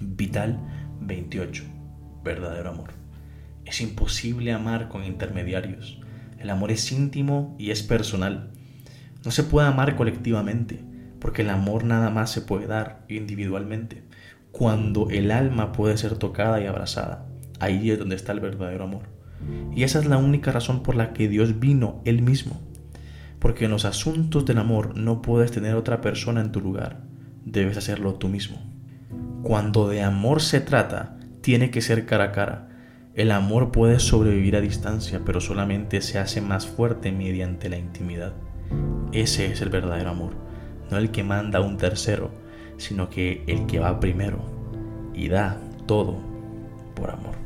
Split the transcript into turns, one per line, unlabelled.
Vital 28. Verdadero amor. Es imposible amar con intermediarios. El amor es íntimo y es personal. No se puede amar colectivamente, porque el amor nada más se puede dar individualmente. Cuando el alma puede ser tocada y abrazada, ahí es donde está el verdadero amor. Y esa es la única razón por la que Dios vino Él mismo. Porque en los asuntos del amor no puedes tener otra persona en tu lugar, debes hacerlo tú mismo. Cuando de amor se trata, tiene que ser cara a cara. El amor puede sobrevivir a distancia, pero solamente se hace más fuerte mediante la intimidad. Ese es el verdadero amor, no el que manda a un tercero, sino que el que va primero y da todo por amor.